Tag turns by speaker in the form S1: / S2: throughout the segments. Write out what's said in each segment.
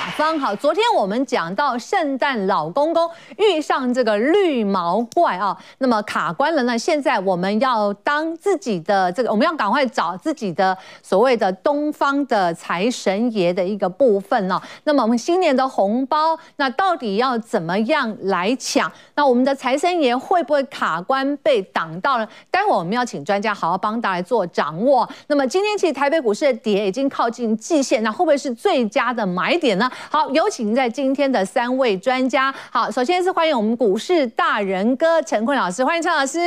S1: 是雅芳。好，昨天我们讲到圣诞老公公遇上这个绿毛怪啊，那么卡关了呢。现在我们要当自己的这个，我们要赶快找自己的所谓的东方的财神爷的一个部分呢。那么我们新年的红包，那到底要怎么样来抢？那我们的财神爷会不会卡关被挡到了？待会我们要请专家好好帮大家做掌握。那么今天其实台北股市的跌已经靠近季线，那会不会是最佳的买点呢？好，有请在今天的三位专家。好，首先是欢迎我们股市大人哥陈坤老师，欢迎陈老师。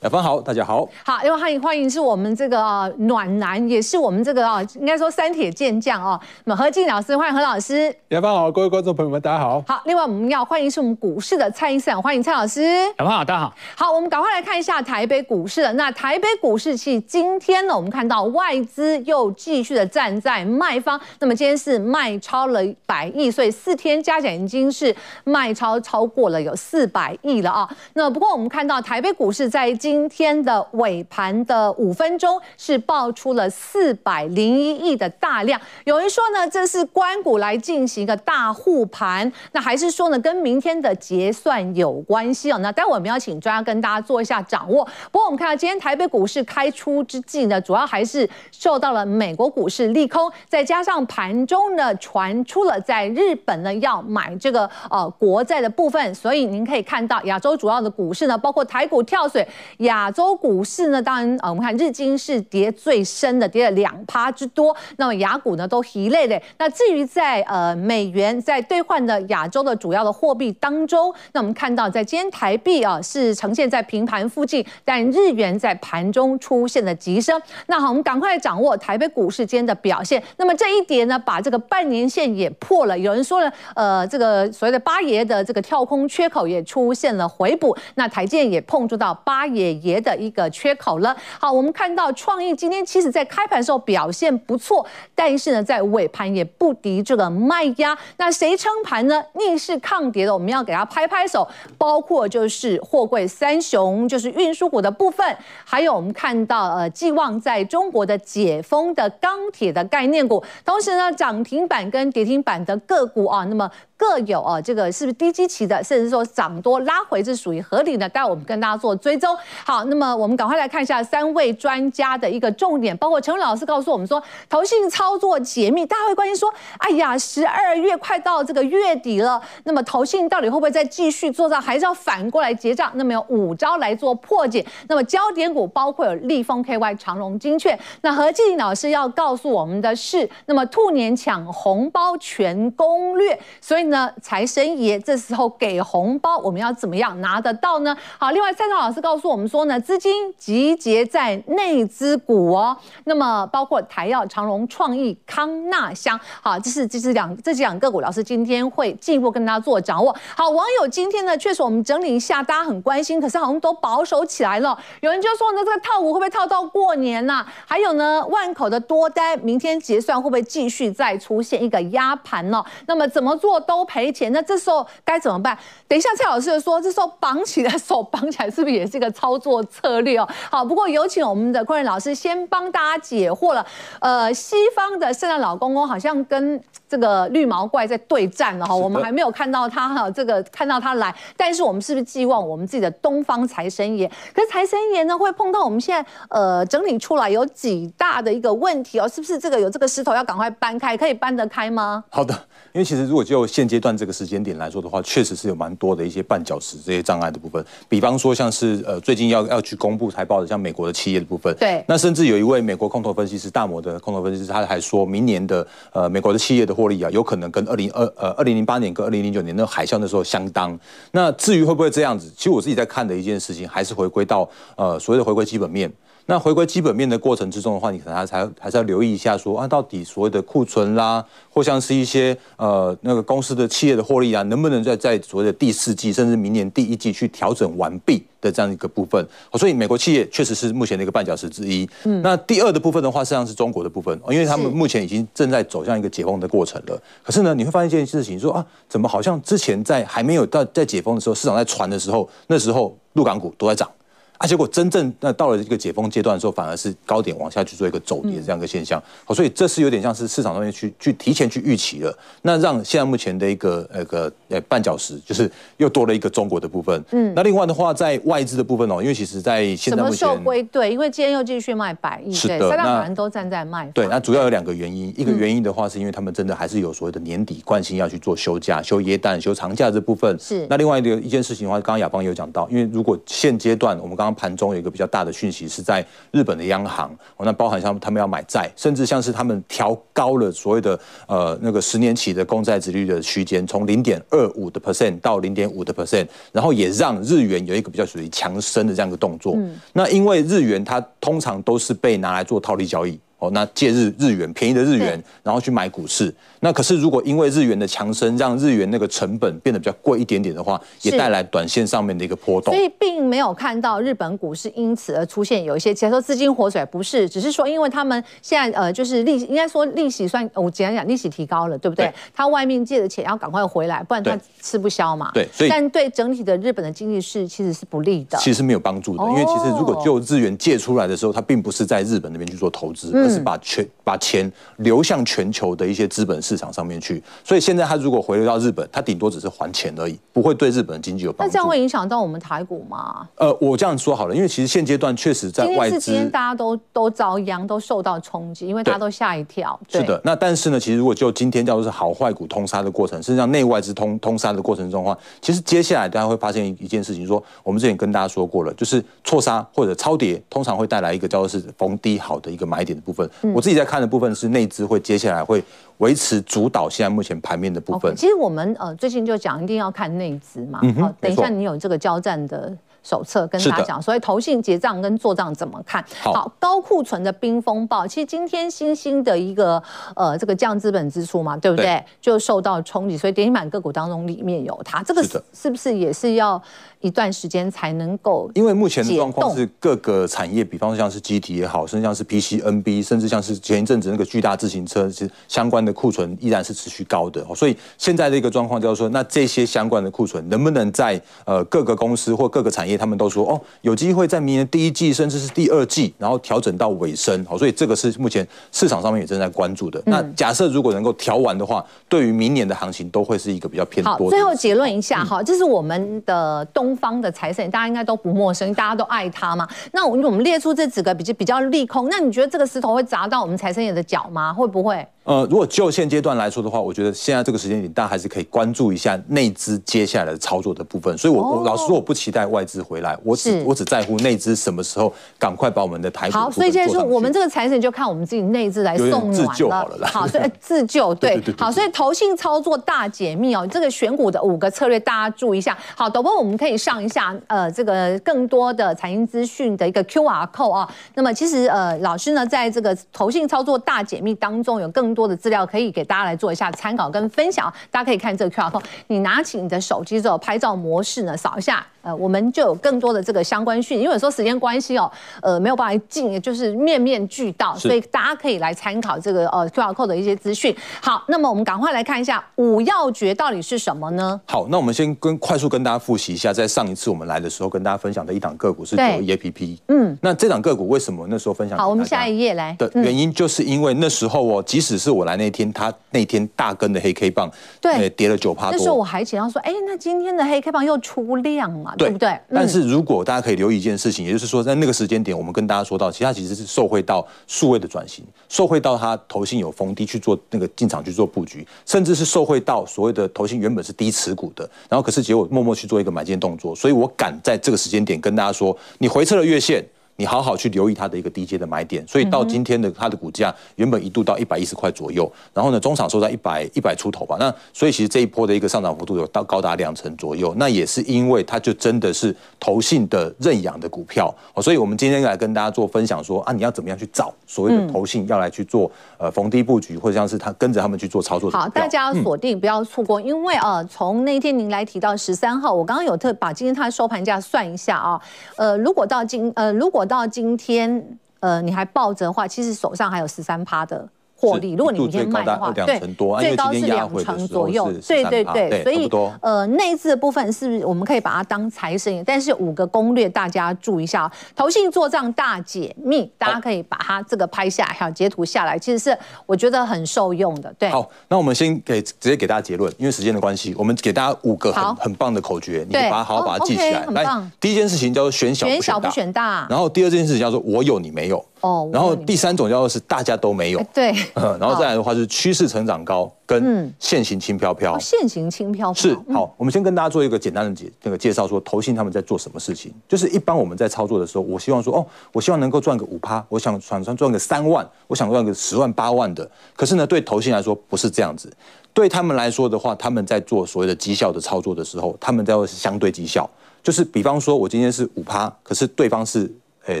S2: 雅芳好，大家好。
S1: 好，另外欢迎欢迎是我们这个、呃、暖男，也是我们这个啊、呃，应该说三铁健将哦。那么何静老师，欢迎何老师。
S3: 雅芳好，各位观众朋友们，大家好。
S1: 好，另外我们要欢迎是我们股市的蔡英斯坦，欢迎蔡老师。
S4: 雅芳好，大家好。
S1: 好，我们赶快来看一下台北股市了。那台北股市其实今天呢，我们看到外资又继续的站在卖方，那么今天是卖超了百亿，所以四天加起来已经是卖超超过了有四百亿了啊。那不过我们看到台北股市在今天的尾盘的五分钟是爆出了四百零一亿的大量，有人说呢，这是官股来进行一个大护盘，那还是说呢，跟明天的结算有关系哦？那待会我们要请专家跟大家做一下掌握。不过我们看到今天台北股市开出之际呢，主要还是受到了美国股市利空，再加上盘中呢传出了在日本呢要买这个呃国债的部分，所以您可以看到亚洲主要的股市呢，包括台股跳水，亚洲股市呢，当然呃我们看日经是跌最深的，跌了两趴之多，那么亚股呢都疲累的。那至于在呃美元在兑换的亚洲的主要的货币当中，那我们看到在今天台币啊是呈现在平盘附近，但日元在盘中出现了急升。那好，我们赶快掌握台北股市间的表现。那么这一跌呢，把这个半年线也破了。有人说了，呃，这个所谓的八爷的这个跳空缺口也出现了回补。那台建也碰触到八爷爷的一个缺口了。好，我们看到创意今天其实在开盘的时候表现不错，但是呢，在尾盘也不敌这个卖压。那谁撑盘呢？逆势抗跌的，我们要给他拍拍手。包括就是货柜三雄，就是运输股的部分，还有我们看到呃，寄望在中国的解封的钢铁的概念股，同时呢，涨停板跟跌停板的个股啊，那么。各有啊，这个是不是低基期的，甚至说涨多拉回是属于合理的？待我们跟大家做追踪。好，那么我们赶快来看一下三位专家的一个重点，包括陈老师告诉我们说，投信操作解密，大家会关心说，哎呀，十二月快到这个月底了，那么投信到底会不会再继续做账，还是要反过来结账？那么有五招来做破解。那么焦点股包括有立丰 KY、长荣、精确。那何继老师要告诉我们的是，那么兔年抢红包全攻略，所以。那财神爷这时候给红包，我们要怎么样拿得到呢？好，另外蔡超老师告诉我们说呢，资金集结在内资股哦。那么包括台药、长荣、创意、康纳香，好，这是这是两这几两个股，老师今天会进一步跟大家做掌握。好，网友今天呢，确实我们整理一下，大家很关心，可是好像都保守起来了。有人就说呢，这个套股会不会套到过年呐、啊？还有呢，万口的多单，明天结算会不会继续再出现一个压盘呢？那么怎么做都。都赔钱，那这时候该怎么办？等一下，蔡老师说，这时候绑起来手绑起来，是不是也是一个操作策略哦？好，不过有请我们的昆仁老师先帮大家解惑了。呃，西方的圣诞老公公好像跟这个绿毛怪在对战了哈，我们还没有看到他哈，这个看到他来，但是我们是不是寄望我们自己的东方财神爷？可是财神爷呢，会碰到我们现在呃整理出来有几大的一个问题哦？是不是这个有这个石头要赶快搬开？可以搬得开吗？
S2: 好的，因为其实如果就现阶段这个时间点来说的话，确实是有蛮多的一些绊脚石这些障碍的部分。比方说，像是呃最近要要去公布财报的，像美国的企业的部分。
S1: 对。那
S2: 甚至有一位美国空头分析师，大摩的空头分析师，他还说明年的呃美国的企业的获利啊，有可能跟二零二呃二零零八年跟二零零九年那海啸那时候相当。那至于会不会这样子，其实我自己在看的一件事情，还是回归到呃所谓的回归基本面。那回归基本面的过程之中的话，你可能还才还是要留意一下说，说啊，到底所谓的库存啦，或像是一些呃那个公司的企业的获利啊，能不能在在所谓的第四季甚至明年第一季去调整完毕的这样一个部分？所以美国企业确实是目前的一个绊脚石之一。嗯，那第二的部分的话，实际上是中国的部分，因为他们目前已经正在走向一个解封的过程了。可是呢，你会发现一件事情，说啊，怎么好像之前在还没有到在解封的时候，市场在传的时候，那时候陆港股都在涨。啊，结果真正那到了这个解封阶段的时候，反而是高点往下去做一个走跌这样一个现象。好，所以这是有点像是市场上面去去提前去预期了，那让现在目前的一个那个呃绊脚石就是又多了一个中国的部分。嗯，那另外的话，在外资的部分哦，因为其实在现在目前
S1: 什么受归队，因为今天又继续卖百亿，
S2: 是的，
S1: 三大法人都站在卖。
S2: 对，那主要有两个原因，一个原因的话是因为他们真的还是有所谓的年底惯性要去做休假、休耶诞、休长假这部分。是，那另外一个一件事情的话，刚刚雅芳有讲到，因为如果现阶段我们刚刚盘中有一个比较大的讯息是在日本的央行，哦，那包含像他们要买债，甚至像是他们调高了所谓的呃那个十年期的公债殖率的区间，从零点二五的 percent 到零点五的 percent，然后也让日元有一个比较属于强升的这样一个动作。嗯，那因为日元它通常都是被拿来做套利交易。哦，那借日日元便宜的日元，然后去买股市。那可是如果因为日元的强升，让日元那个成本变得比较贵一点点的话，也带来短线上面的一个波动。
S1: 所以并没有看到日本股市因此而出现有一些，其实说资金活水不是，只是说因为他们现在呃就是利应该说利息算我简单讲利息提高了，对不对？他外面借的钱要赶快回来，不然他吃不消嘛。
S2: 对，所以
S1: 但对整体的日本的经济是其实是不利的，
S2: 其实是没有帮助的。因为其实如果就日元借出来的时候，它并不是在日本那边去做投资，而是把全把钱流向全球的一些资本市场上面去，所以现在他如果回流到日本，他顶多只是还钱而已，不会对日本的经济有帮助。
S1: 那这样会影响到我们台股吗？
S2: 呃，我这样说好了，因为其实现阶段确实在外资，
S1: 今天大家都都遭殃，都受到冲击，因为大家都吓一跳。
S2: 是的，那但是呢，其实如果就今天叫做是好坏股通杀的过程，实际上内外资通通杀的过程中的话，其实接下来大家会发现一件事情，说我们之前跟大家说过了，就是错杀或者超跌，通常会带来一个叫做是逢低好的一个买点的部分。嗯、我自己在看的部分是内资。会接下来会维持主导现在目前盘面的部分。Okay,
S1: 其实我们呃最近就讲一定要看内资嘛。好、嗯，等一下你有这个交战的手册跟大家讲，所以投信结账跟做账怎么看？好，好高库存的冰风暴，其实今天新兴的一个呃这个降资本支出嘛，对不对？对就受到冲击，所以跌停板个股当中里面有它，这个是是不是也是要？一段时间才能够，
S2: 因为目前的状况是各个产业，比方说像是机体也好，甚至像是 PCNB，甚至像是前一阵子那个巨大自行车，其实相关的库存依然是持续高的。所以现在的一个状况就是说，那这些相关的库存能不能在呃各个公司或各个产业，他们都说哦，有机会在明年第一季甚至是第二季，然后调整到尾声。好，所以这个是目前市场上面也正在关注的。那假设如果能够调完的话，对于明年的行情都会是一个比较偏多的。
S1: 好，最后结论一下哈，这是我们的东。东方的财神，大家应该都不陌生，大家都爱他嘛。那我们列出这几个比较比较利空，那你觉得这个石头会砸到我们财神爷的脚吗？会不会？
S2: 呃，如果就现阶段来说的话，我觉得现在这个时间点，大家还是可以关注一下内资接下来的操作的部分。所以我，我我老实说，我不期待外资回来，我只我只在乎内资什么时候赶快把我们的台股。
S1: 好，所以现在说我们这个财神就看我们自己内资来送暖了。
S2: 自救好了啦。
S1: 好，所以 自救对，对。好，所以投信操作大解密哦，这个选股的五个策略，大家注意一下。好，导播我们可以上一下呃这个更多的财经资讯的一个 QR code 啊。那么其实呃老师呢，在这个投信操作大解密当中，有更多的资料可以。给大家来做一下参考跟分享，大家可以看这个 QR code，你拿起你的手机之后，拍照模式呢扫一下。呃，我们就有更多的这个相关讯，因为有时候时间关系哦，呃，没有办法进，就是面面俱到，所以大家可以来参考这个呃 QR code 的一些资讯。好，那么我们赶快来看一下五要诀到底是什么呢？
S2: 好，那我们先跟快速跟大家复习一下，在上一次我们来的时候跟大家分享的一档个股是九一 APP。嗯，那这档个股为什么那时候分享？
S1: 好，我们下一页来。
S2: 的原因就是因为那时候哦，即使是我来那天，它那天大根的黑 K 棒，对，跌了九趴多。
S1: 那时候我还想要说，哎，那今天的黑 K 棒又出量嘛，对，不对？
S2: 但是如果大家可以留意一件事情，也就是说，在那个时间点，我们跟大家说到，其实它其实是受惠到数位的转型，受惠到它投信有逢低去做那个进场去做布局，甚至是受惠到所谓的投信原本是低持股的，然后可是结果默默去做一个买进动作，所以我敢在这个时间点跟大家说，你回撤了月线。你好好去留意它的一个低阶的买点，所以到今天的它的股价原本一度到一百一十块左右，然后呢，中场收在一百一百出头吧。那所以其实这一波的一个上涨幅度有到高达两成左右，那也是因为它就真的是投信的认养的股票，所以我们今天来跟大家做分享说啊，你要怎么样去找所谓的投信要来去做呃逢低布局，或者像是他跟着他们去做操作。
S1: 好，大家要锁定不要错过，因为呃，从那天您来提到十三号，我刚刚有特把今天它的收盘价算一下啊，呃，如果到今呃如果到今天，呃，你还抱着的话，其实手上还有十三趴的获利。如果你明天卖的话，对，最高是两成左右。对对对，所以呃，内资的部分是不是我们可以把它当财神爷？但是五个攻略大家注意一下，投信做账大解密，大家可以把它这个拍下来，还有截图下来，其实是我觉得很受用的。对，
S2: 好，那我们先给直接给大家结论，因为时间的关系，我们给大家五个很很棒的口诀，你把它好好把它记起来。来，第一件事情叫做选小选小不选大，然后第二件事情叫做我有你没有。哦，然后第三种叫做是大家都没有，
S1: 对，
S2: 然后再来的话是趋势成长高跟现行轻飘飘，
S1: 现行轻飘飘
S2: 是好，我们先跟大家做一个简单的介那个介绍，说投信他们在做什么事情，就是一般我们在操作的时候，我希望说哦，我希望能够赚个五趴，我想想赚赚个三万，我想赚个十万八万的，可是呢，对投信来说不是这样子，对他们来说的话，他们在做所谓的绩效的操作的时候，他们在做是相对绩效，就是比方说我今天是五趴，可是对方是诶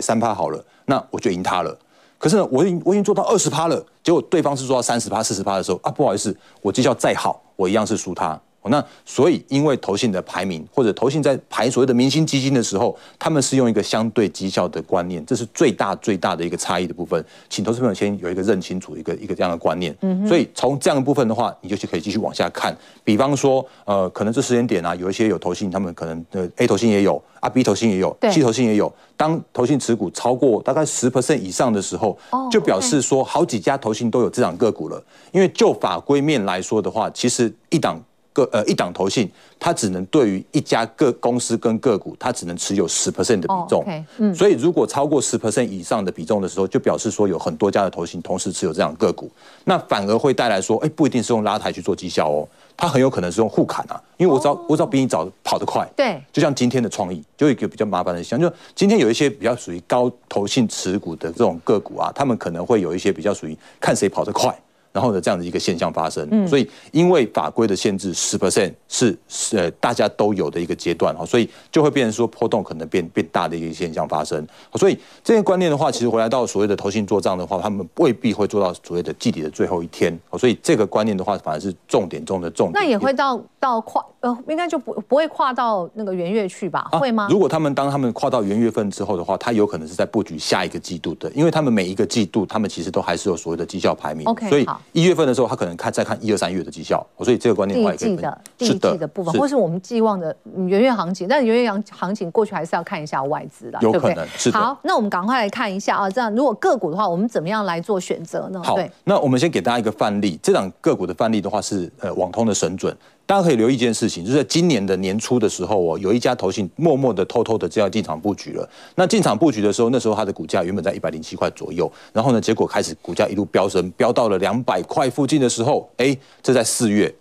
S2: 三趴好了。那我就赢他了，可是呢，我已经我已经做到二十趴了，结果对方是做到三十趴、四十趴的时候啊，不好意思，我绩效再好，我一样是输他。那所以，因为投信的排名或者投信在排所谓的明星基金的时候，他们是用一个相对绩效的观念，这是最大最大的一个差异的部分。请投资朋友先有一个认清楚一个一个这样的观念。嗯，所以从这样的部分的话，你就可以继续往下看。比方说，呃，可能这时间点啊，有一些有投信，他们可能呃 A 投信也有，啊 B 投信也有，C 投信也有。当投信持股超过大概十 percent 以上的时候，就表示说好几家投信都有这档个股了。因为就法规面来说的话，其实一档。个呃一档投信，它只能对于一家个公司跟个股，它只能持有十 percent 的比重。Oh, okay. 嗯，所以如果超过十 percent 以上的比重的时候，就表示说有很多家的投信同时持有这样个股，那反而会带来说，哎，不一定是用拉抬去做绩效哦，它很有可能是用互砍啊，因为我知道、oh. 我知道比你早跑得快。对，就像今天的创意，就有一个比较麻烦的现象，就今天有一些比较属于高投信持股的这种个股啊，他们可能会有一些比较属于看谁跑得快。然后呢，这样的一个现象发生，嗯、所以因为法规的限制，十 percent 是是呃大家都有的一个阶段哈，所以就会变成说波动可能变变大的一个现象发生。所以这些观念的话，其实回来到所谓的投信做账的话，他们未必会做到所谓的季底的最后一天。所以这个观念的话，反而是重点中的重点。
S1: 那也会到到跨呃，应该就不不会跨到那个元月去吧？会吗？
S2: 如果他们当他们跨到元月份之后的话，他有可能是在布局下一个季度的，因为他们每一个季度，他们其实都还是有所谓的绩效排名。OK，所以。一月份的时候，他可能看再看一二三月的绩效，所以这个观念的话也可以。第一季的第一季的部分，或是我们寄望的元月行情，但元月行行情过去还是要看一下外资的，有可能是的。
S1: 好，那我们赶快来看一下啊，这样如果个股的话，我们怎么样来做选择呢？
S2: 好，那我们先给大家一个范例，这档个股的范例的话是呃网通的神准。大家可以留意一件事情，就是在今年的年初的时候哦，有一家投信默默的、偷偷的就要进场布局了。那进场布局的时候，那时候它的股价原本在一百零七块左右，然后呢，结果开始股价一路飙升，飙到了两百块附近的时候，哎，这在四月，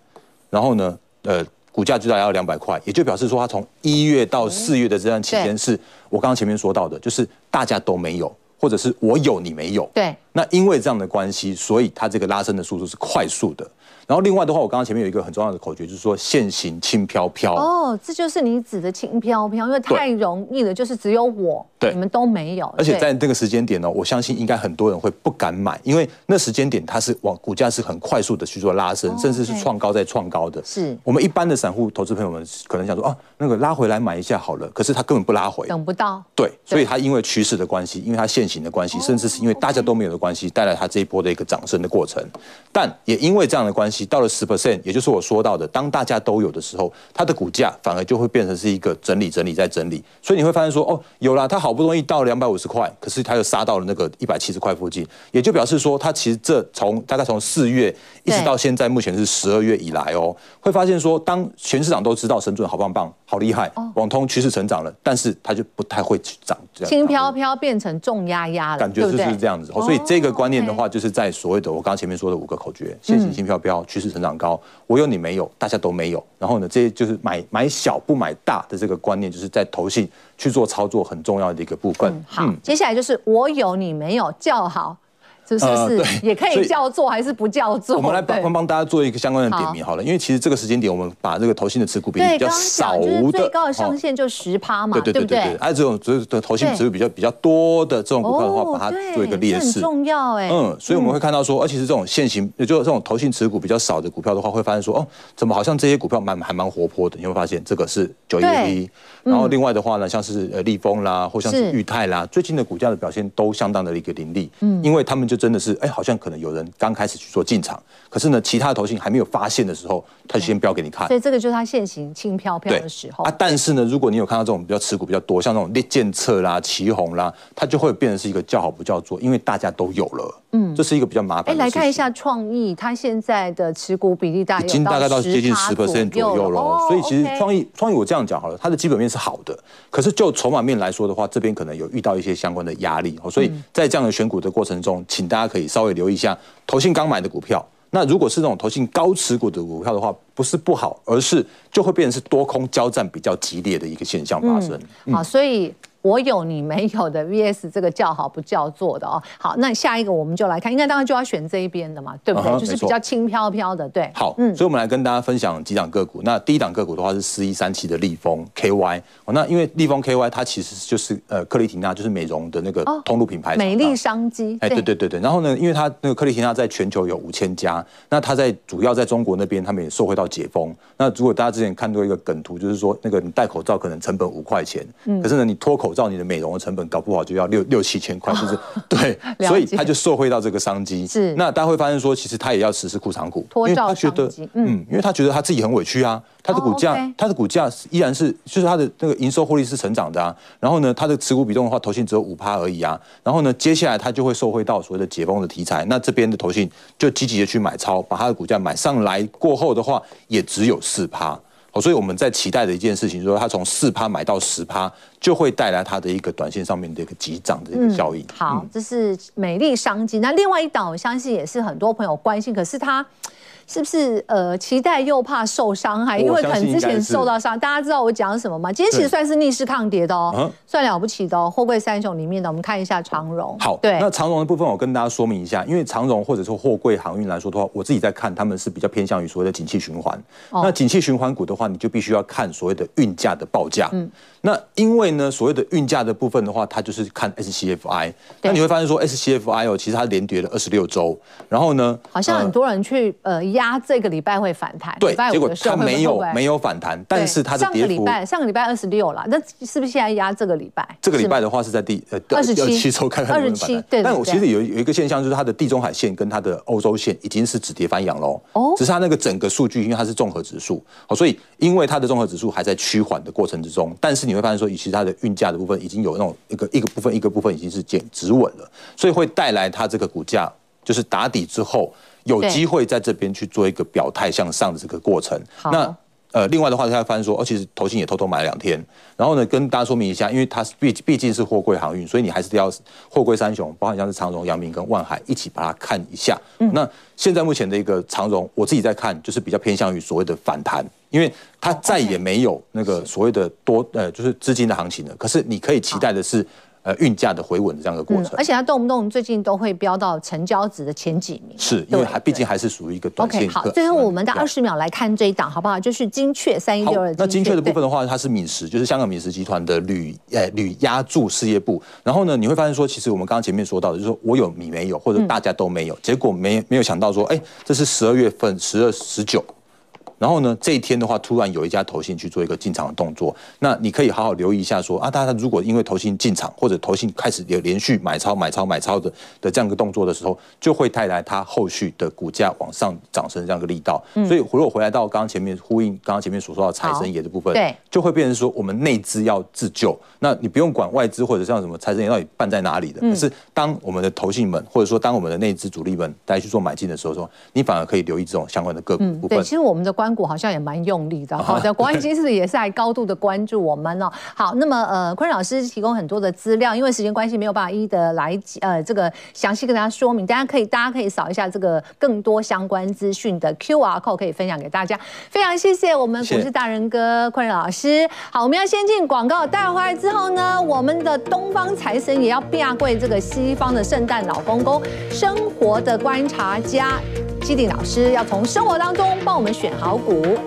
S2: 然后呢，呃，股价就在要两百块，也就表示说，它从一月到四月的这段期间，是我刚刚前面说到的，就是大家都没有，或者是我有你没有。对。那因为这样的关系，所以它这个拉升的速度是快速的。然后另外的话，我刚刚前面有一个很重要的口诀，就是说现行轻飘飘。哦，
S1: 这就是你指的轻飘飘，因为太容易了，就是只有我，对，你们都没有。
S2: 而且在这个时间点呢，我相信应该很多人会不敢买，因为那时间点它是往股价是很快速的去做拉升，甚至是创高再创高的。是我们一般的散户投资朋友们可能想说，啊，那个拉回来买一下好了，可是他根本不拉回，
S1: 等不到。
S2: 对，所以他因为趋势的关系，因为他现行的关系，甚至是因为大家都没有的关系，带来他这一波的一个涨升的过程。但也因为这样的关系，到了十 percent。也就是我说到的，当大家都有的时候，它的股价反而就会变成是一个整理、整理再整理。所以你会发现说，哦，有了，它好不容易到两百五十块，可是它又杀到了那个一百七十块附近，也就表示说，它其实这从大概从四月一直到现在，目前是十二月以来哦，会发现说，当全市场都知道神准好棒棒、好厉害，网通趋势成长了，但是它就不太会涨，
S1: 轻飘飘变成重压压了，
S2: 感觉就是这样子。所以这个观念的话，就是在所谓的我刚刚前面说的五个口诀：现行轻飘飘，趋势成长高。我有你没有，大家都没有。然后呢，这些就是买买小不买大的这个观念，就是在投信去做操作很重要的一个部分。嗯、
S1: 好，嗯、接下来就是我有你没有，叫好。是不是也可以叫做还是不叫做？
S2: 我们来帮帮大家做一个相关的点名好了，因为其实这个时间点，我们把这个投信的持股比例比较少的，
S1: 最高的上限就十趴嘛，对对对对。
S2: 哎，这种这种投信持股比较比较多的这种股票的话，把它做一个列示，
S1: 很重要哎。
S2: 嗯，所以我们会看到说，而且是这种现行，也就是这种投信持股比较少的股票的话，会发现说，哦，怎么好像这些股票蛮还蛮活泼的？你会发现这个是九一一，然后另外的话呢，像是呃立丰啦，或像是裕泰啦，最近的股价的表现都相当的一个凌厉，嗯，因为他们就就真的是，哎，好像可能有人刚开始去做进场，可是呢，其他的投信还没有发现的时候，他就先标给你看。
S1: 所以这个就是他现行轻飘飘的时候
S2: 啊。但是呢，如果你有看到这种比较持股比较多，像那种建策啦、旗红啦，它就会变成是一个叫好不叫座，因为大家都有了。嗯，这是一个比较麻烦。哎，
S1: 来看一下创意，它现在的持股比例大概已
S2: 经大概到接近十 percent 左右了。
S1: 哦、
S2: 所以其实创意，创意我这样讲好了，它的基本面是好的，可是就筹码面来说的话，这边可能有遇到一些相关的压力。所以在这样的选股的过程中，请大家可以稍微留意一下投信刚买的股票。那如果是那种投信高持股的股票的话，不是不好，而是就会变成是多空交战比较激烈的一个现象发生。
S1: 好，所以。我有你没有的 VS 这个叫好不叫座的哦。好，那下一个我们就来看，应该当然就要选这一边的嘛，对不对？就是比较轻飘飘的，对。
S2: 好，嗯，所以我们来跟大家分享几档个股。那第一档个股的话是四一三七的利丰 KY。哦，那因为利丰 KY 它其实就是呃克丽缇娜就是美容的那个通路品牌，
S1: 美丽商机。
S2: 哎，对对对对。然后呢，因为它那个克丽缇娜在全球有五千家，那它在主要在中国那边，他们也受惠到解封。那如果大家之前看到一个梗图，就是说那个你戴口罩可能成本五块钱，嗯，可是呢你脱口罩你的美容的成本本搞不好就要六六七千块，是不是？对，所以他就受惠到这个商机。是，那大家会发现说，其实他也要实施库藏股，因为他觉得，嗯，因为他觉得他自己很委屈啊，他的股价，他的股价依然是，就是他的那个营收获利是成长的啊。然后呢，他的持股比重的话，投信只有五趴而已啊。然后呢，接下来他就会受惠到所谓的解封的题材，那这边的投信就积极的去买超，把他的股价买上来过后的话，也只有四趴。所以我们在期待的一件事情，说它从四趴买到十趴，就会带来它的一个短线上面的一个急涨的一个效应。
S1: 嗯、好，这是美丽商机。那另外一档，我相信也是很多朋友关心，可是它。是不是呃期待又怕受伤害？因为可能之前受到伤，大家知道我讲什么吗？今天其实算是逆势抗跌的哦，嗯、算了不起的哦。货柜三雄里面的，我们看一下长荣。
S2: 好，对，那长荣的部分我跟大家说明一下，因为长荣或者说货柜航运来说的话，我自己在看他们是比较偏向于所谓的景气循环。哦、那景气循环股的话，你就必须要看所谓的运价的报价。嗯。那因为呢，所谓的运价的部分的话，它就是看 SCFI。那你会发现说，SCFI 哦，其实它连跌了二十六周，然后呢，
S1: 好像很多人去呃压这个礼拜会反弹，
S2: 对，结果它没有没有反弹，但是它的跌幅
S1: 上个礼拜上个礼拜二十六了，那是不是现在压这个礼拜？
S2: 这个礼拜的话是在第呃
S1: 二十七
S2: 周看看有没有反弹。但我其实有有一个现象，就是它的地中海线跟它的欧洲线已经是止跌反扬喽。哦，只是它那个整个数据，因为它是综合指数，好，所以因为它的综合指数还在趋缓的过程之中，但是你会发现说，其实它的运价的部分已经有那种一个一个部分一个部分已经是减止稳了，所以会带来它这个股价就是打底之后有机会在这边去做一个表态向上的这个过程。那呃，另外的话，大家发现说，哦，其实投信也偷偷买了两天。然后呢，跟大家说明一下，因为它毕毕竟是货柜航运，所以你还是要货柜三雄，包含像是长荣、阳明跟万海一起把它看一下。嗯、那现在目前的一个长荣，我自己在看，就是比较偏向于所谓的反弹，因为它再也没有那个所谓的多呃，就是资金的行情了。可是你可以期待的是。呃，运价的回稳的这样一个过程，
S1: 而且它动不动最近都会飙到成交值的前几名，
S2: 是因为还毕竟还是属于一个短线。OK，
S1: 好，最后我们的二十秒来看这一档，好不好？就是精确三一六二。
S2: 那精确的部分的话，它是敏实，就是香港敏实集团的铝呃铝压铸事业部。然后呢，你会发现说，其实我们刚刚前面说到的，就是说我有你没有，或者大家都没有，嗯、结果没没有想到说，哎，这是十二月份十二十九。然后呢，这一天的话，突然有一家投信去做一个进场的动作，那你可以好好留意一下说，说啊，大家如果因为投信进场或者投信开始有连续买超、买超、买超的的这样一个动作的时候，就会带来它后续的股价往上涨升这样一个力道。嗯、所以，如果回来到刚刚前面呼应刚刚前面所说到财神爷的部分，对，就会变成说我们内资要自救。那你不用管外资或者像什么财神爷到底办在哪里的，嗯、可是当我们的投信们或者说当我们的内资主力们大家去做买进的时候，说你反而可以留意这种相关的个股部分。
S1: 对，其实我们的官股好像也蛮。用力的，好的，国安基金也是在高度的关注我们哦。好，那么呃，坤老师提供很多的资料，因为时间关系没有办法一一的来呃这个详细跟大家说明，大家可以大家可以扫一下这个更多相关资讯的 QR code，可以分享给大家。非常谢谢我们股市大人哥坤老师。好，我们要先进广告，带回来之后呢，我们的东方财神也要变贵这个西方的圣诞老公公，生活的观察家基鼎老师要从生活当中帮我们选好股。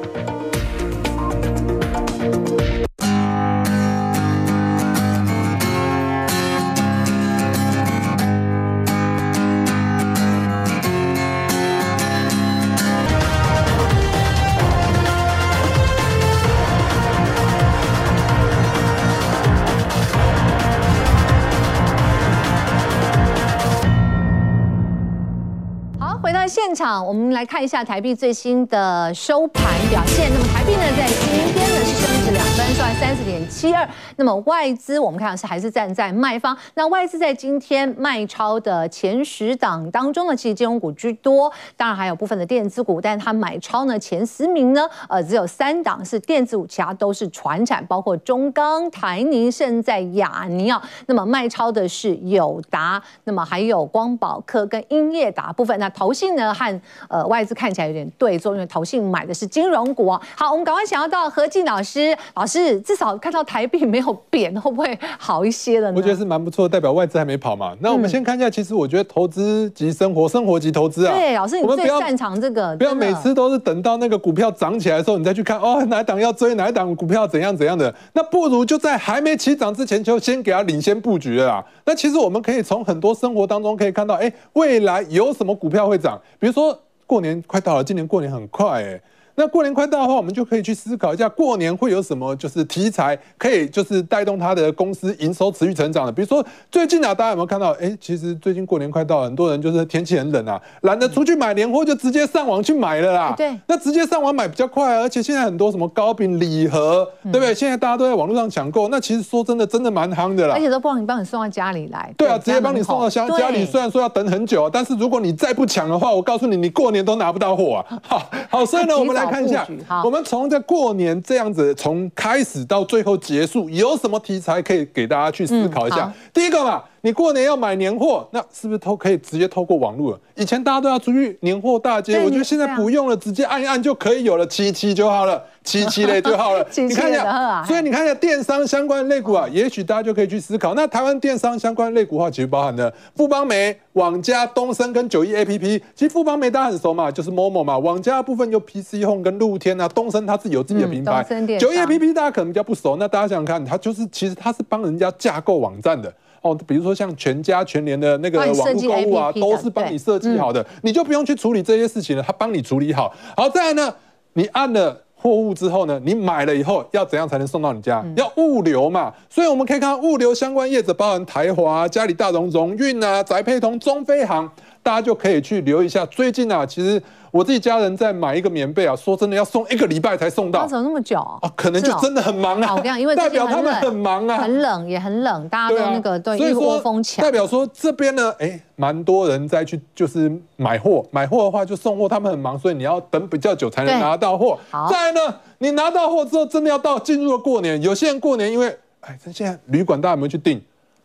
S1: 现场，我们来看一下台币最新的收盘表现。那么台币呢，在今天呢是两分，收在三十点七二。那么外资我们看到是还是站在卖方。那外资在今天卖超的前十档当中呢，其实金融股居多，当然还有部分的电子股，但是它买超呢前十名呢，呃，只有三档是电子股，其他都是传产，包括中钢、台泥、胜在、亚尼啊。那么卖超的是友达，那么还有光宝科跟英业达部分。那投信呢和呃外资看起来有点对坐，因为投信买的是金融股哦。好，我们赶快想要到何晋老师，老师至少看到台币没有贬，会不会好一些了呢？
S3: 我觉得是蛮不错，代表外资还没跑嘛。那我们先看一下，其实我觉得投资及生活，生活及投资啊。
S1: 对，老师你最擅长这个，
S3: 不要每次都是等到那个股票涨起来的时候，你再去看哦，哪一档要追，哪一档股票怎样怎样的。那不如就在还没起涨之前，就先给它领先布局了啦。那其实我们可以从很多生活当中可以看到，哎，未来有什么股票会涨？比如说过年快到了，今年过年很快哎。那过年快到的话，我们就可以去思考一下，过年会有什么就是题材可以就是带动它的公司营收持续成长的。比如说最近啊，大家有没有看到？哎，其实最近过年快到，很多人就是天气很冷啊，懒得出去买年货，就直接上网去买了啦。
S1: 对，
S3: 那直接上网买比较快啊，而且现在很多什么糕饼礼盒，对不对？现在大家都在网络上抢购，那其实说真的，真的蛮夯的啦。
S1: 而且都帮你帮你送到家里来。
S3: 对啊，直接帮你送到家家里，虽然说要等很久，但是如果你再不抢的话，我告诉你，你过年都拿不到货啊。好，好，所以呢，我们来看一下。我们从这过年这样子，从开始到最后结束，有什么题材可以给大家去思考一下？嗯、第一个嘛。你过年要买年货，那是不是都可以直接透过网络了？以前大家都要出去年货大街，我觉得现在不用了，直接按一按就可以有了，七七就好了，七七类就好了。你看一下，所以你看一下电商相关类股啊，也许大家就可以去思考。那台湾电商相关类股的话，其实包含了富邦媒、网家、东升跟九一 APP。其实富邦媒大家很熟嘛，就是 Momo 嘛。网家的部分有 PC Home 跟露天啊，东升它自己有自己的品牌。九一 APP 大家可能比较不熟，那大家想想看，它就是其实它是帮人家架构网站的。哦，比如说像全家、全联的那个网络购物啊，都是帮你设计好的，你就不用去处理这些事情了，他帮你处理好。好，再来呢，你按了货物之后呢，你买了以后要怎样才能送到你家？要物流嘛，所以我们可以看到物流相关业者，包含台华、嘉里大荣、荣运啊、宅配通、中飞航，大家就可以去留意一下。最近啊，其实。我自己家人在买一个棉被啊，说真的要送一个礼拜才送到，
S1: 怎么那么久啊？
S3: 可能就真的很忙啊。因为代表他们很忙啊，
S1: 很冷也很冷，大家都那个对，一窝蜂抢。
S3: 代表说这边呢，哎，蛮多人在去就是买货，买货的话就送货，他们很忙，所以你要等比较久才能拿到货。再来呢，你拿到货之后，真的要到进入了过年，有些人过年因为哎，这现在旅馆大家有没有去订？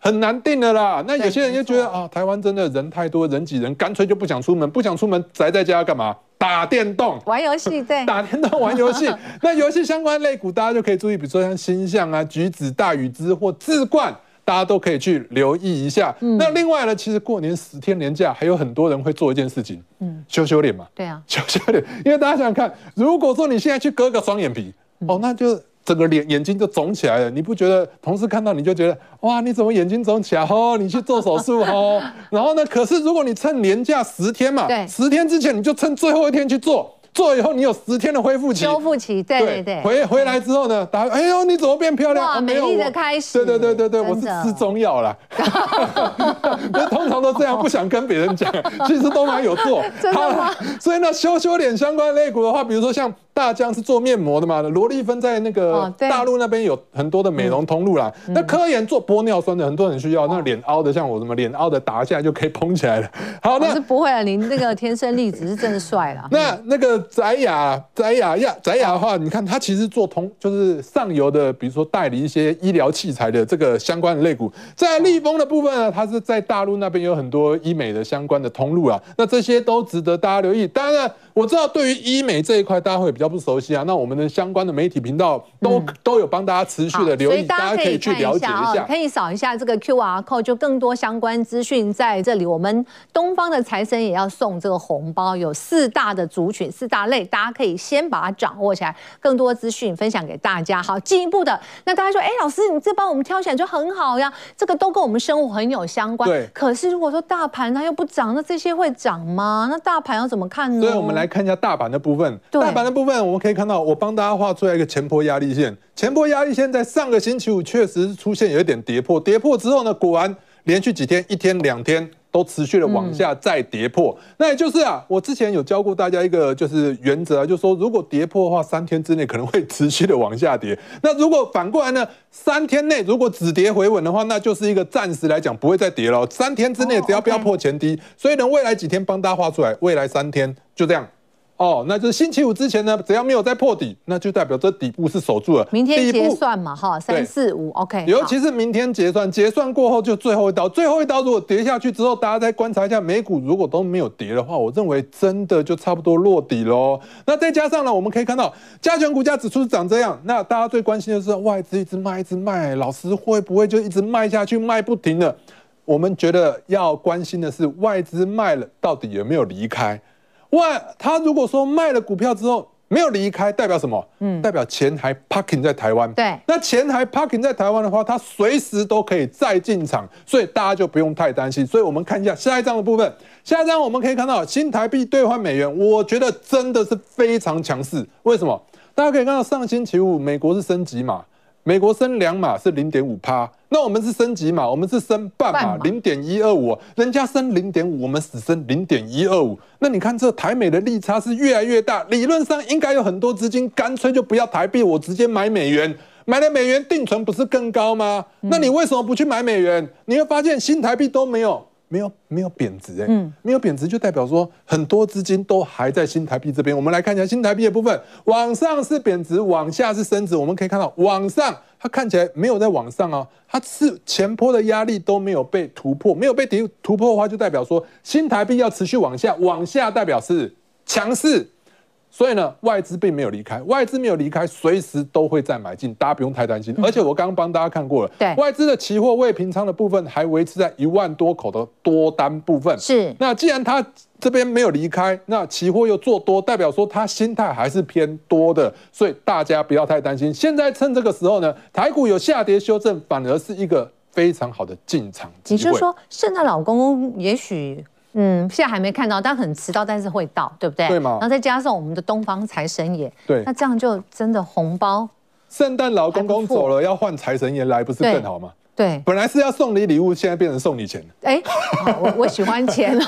S3: 很难定的啦，那有些人就觉得啊，台湾真的人太多，人挤人，干脆就不想出门，不想出门宅在家干嘛？打电动、
S1: 玩游戏，对，
S3: 打电动、玩游戏。那游戏相关类股，大家就可以注意，比如说像星象啊、橘子、大禹之或智冠，大家都可以去留意一下。嗯、那另外呢，其实过年十天年假，还有很多人会做一件事情，嗯，修修脸嘛。
S1: 对啊，
S3: 修修脸，因为大家想想看，如果说你现在去割个双眼皮，嗯、哦，那就。整个脸眼睛就肿起来了，你不觉得？同事看到你就觉得，哇，你怎么眼睛肿起来？哦，你去做手术哦。然后呢，可是如果你趁年假十天嘛，对，十天之前你就趁最后一天去做。做以后，你有十天的恢复期，
S1: 修复期，对对对。
S3: 回回来之后呢，大家哎呦，你怎么变漂亮？
S1: 哇，美丽的开始。
S3: 对对对对对，我是吃中药啦。通常都这样，不想跟别人讲，其实都蛮有做。
S1: 真的吗？
S3: 所以呢，修修脸相关肋骨的话，比如说像大江是做面膜的嘛，罗丽芬在那个大陆那边有很多的美容通路啦。那科研做玻尿酸的，很多人需要。那脸凹的，像我什么脸凹的，打一下就可以蓬起来了。好，那
S1: 是不会啊，您那个天生丽质是真的帅了。
S3: 那那个。翟雅，翟雅呀，翟雅的话，你看他其实做通，就是上游的，比如说代理一些医疗器材的这个相关的类股。在立丰的部分呢，它是在大陆那边有很多医美的相关的通路啊，那这些都值得大家留意。当然了。我知道对于医美这一块，大家会比较不熟悉啊。那我们的相关的媒体频道都、嗯、都有帮大家持续的留意，大家可以去了解一下。
S1: 可以扫一下这个 QR code，就更多相关资讯在这里。我们东方的财神也要送这个红包，有四大的族群、四大类，大家可以先把它掌握起来。更多资讯分享给大家。好，进一步的，那大家说，哎，老师，你这帮我们挑选就很好呀，这个都跟我们生活很有相关。对。可是如果说大盘它又不涨，那这些会涨吗？那大盘要怎么看呢？
S3: 所以我们来。看一下大盘的部分，大盘的部分，我们可以看到，我帮大家画出来一个前坡压力线。前坡压力线在上个星期五确实出现有一点跌破，跌破之后呢，果然连续几天，一天两天都持续的往下再跌破。嗯、那也就是啊，我之前有教过大家一个就是原则啊，就是说如果跌破的话，三天之内可能会持续的往下跌。那如果反过来呢，三天内如果止跌回稳的话，那就是一个暂时来讲不会再跌了。三天之内只要不要破前低，所以呢，未来几天帮大家画出来，未来三天就这样。哦，那就是星期五之前呢，只要没有再破底，那就代表这底部是守住了。
S1: 明天结算嘛，哈，三四五，OK。
S3: 尤其是明天结算，结算过后就最后一刀，最后一刀如果跌下去之后，大家再观察一下美股，如果都没有跌的话，我认为真的就差不多落底喽。那再加上呢，我们可以看到加权股价指数是长这样，那大家最关心的是外资一直卖，一直卖，老师会不会就一直卖下去，卖不停了？我们觉得要关心的是外资卖了，到底有没有离开？外，他如果说卖了股票之后没有离开，代表什么？嗯，代表钱还 parking 在台湾。
S1: 对，
S3: 那钱还 parking 在台湾的话，他随时都可以再进场，所以大家就不用太担心。所以我们看一下下一张的部分，下一张我们可以看到新台币兑换美元，我觉得真的是非常强势。为什么？大家可以看到上星期五美国是升级嘛？美国升两码是零点五趴，那我们是升几码，我们是升半码零点一二五，人家升零点五，我们只升零点一二五。那你看这台美的利差是越来越大，理论上应该有很多资金干脆就不要台币，我直接买美元，买了美元定存不是更高吗？那你为什么不去买美元？你会发现新台币都没有。没有没有贬值哎，嗯，没有贬值就代表说很多资金都还在新台币这边。我们来看一下新台币的部分，往上是贬值，往下是升值。我们可以看到，往上它看起来没有在往上哦，它是前坡的压力都没有被突破，没有被突突破的话，就代表说新台币要持续往下，往下代表是强势。所以呢，外资并没有离开，外资没有离开，随时都会再买进，大家不用太担心。而且我刚刚帮大家看过了，
S1: 对，
S3: 外资的期货未平仓的部分还维持在一万多口的多单部分。
S1: 是，
S3: 那既然他这边没有离开，那期货又做多，代表说他心态还是偏多的，所以大家不要太担心。现在趁这个时候呢，台股有下跌修正，反而是一个非常好的进场机会。
S1: 也就是说，圣诞老公公也许。嗯，现在还没看到，但很迟到，但是会到，对不对？
S3: 对吗？
S1: 然后再加上我们的东方财神爷，
S3: 对，
S1: 那这样就真的红包。
S3: 圣诞老公公走了，要换财神爷来，不是更好吗？
S1: 对，
S3: 本来是要送你礼物，现在变成送你钱。
S1: 哎，我我喜欢钱。